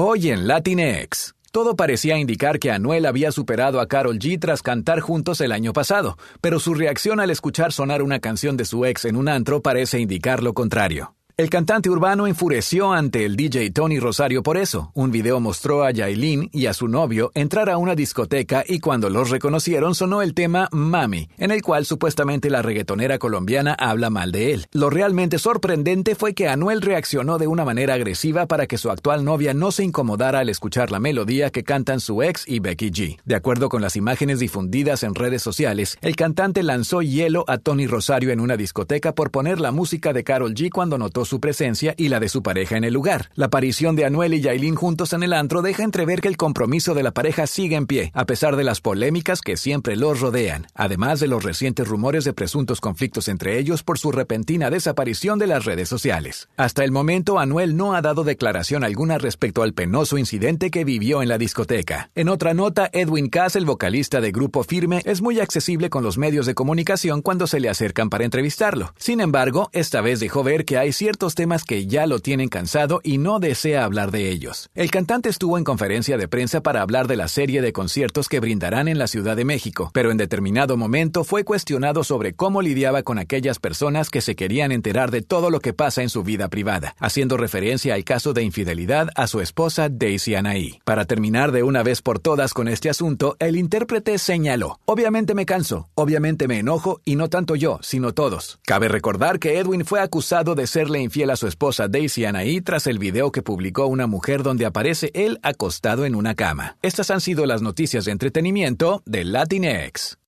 Hoy en Latinex. Todo parecía indicar que Anuel había superado a Carol G tras cantar juntos el año pasado, pero su reacción al escuchar sonar una canción de su ex en un antro parece indicar lo contrario. El cantante urbano enfureció ante el DJ Tony Rosario por eso. Un video mostró a Yailin y a su novio entrar a una discoteca y cuando los reconocieron sonó el tema Mami, en el cual supuestamente la reggaetonera colombiana habla mal de él. Lo realmente sorprendente fue que Anuel reaccionó de una manera agresiva para que su actual novia no se incomodara al escuchar la melodía que cantan su ex y Becky G. De acuerdo con las imágenes difundidas en redes sociales, el cantante lanzó hielo a Tony Rosario en una discoteca por poner la música de Carol G cuando notó su presencia y la de su pareja en el lugar. La aparición de Anuel y Yailin juntos en el antro deja entrever que el compromiso de la pareja sigue en pie, a pesar de las polémicas que siempre los rodean, además de los recientes rumores de presuntos conflictos entre ellos por su repentina desaparición de las redes sociales. Hasta el momento, Anuel no ha dado declaración alguna respecto al penoso incidente que vivió en la discoteca. En otra nota, Edwin Cass, el vocalista de Grupo Firme, es muy accesible con los medios de comunicación cuando se le acercan para entrevistarlo. Sin embargo, esta vez dejó ver que hay ciertos temas que ya lo tienen cansado y no desea hablar de ellos. El cantante estuvo en conferencia de prensa para hablar de la serie de conciertos que brindarán en la Ciudad de México, pero en determinado momento fue cuestionado sobre cómo lidiaba con aquellas personas que se querían enterar de todo lo que pasa en su vida privada, haciendo referencia al caso de infidelidad a su esposa Daisy Anaí. Para terminar de una vez por todas con este asunto, el intérprete señaló, obviamente me canso, obviamente me enojo y no tanto yo, sino todos. Cabe recordar que Edwin fue acusado de serle infiel a su esposa Daisy Anaí tras el video que publicó una mujer donde aparece él acostado en una cama. Estas han sido las noticias de entretenimiento de Latinx.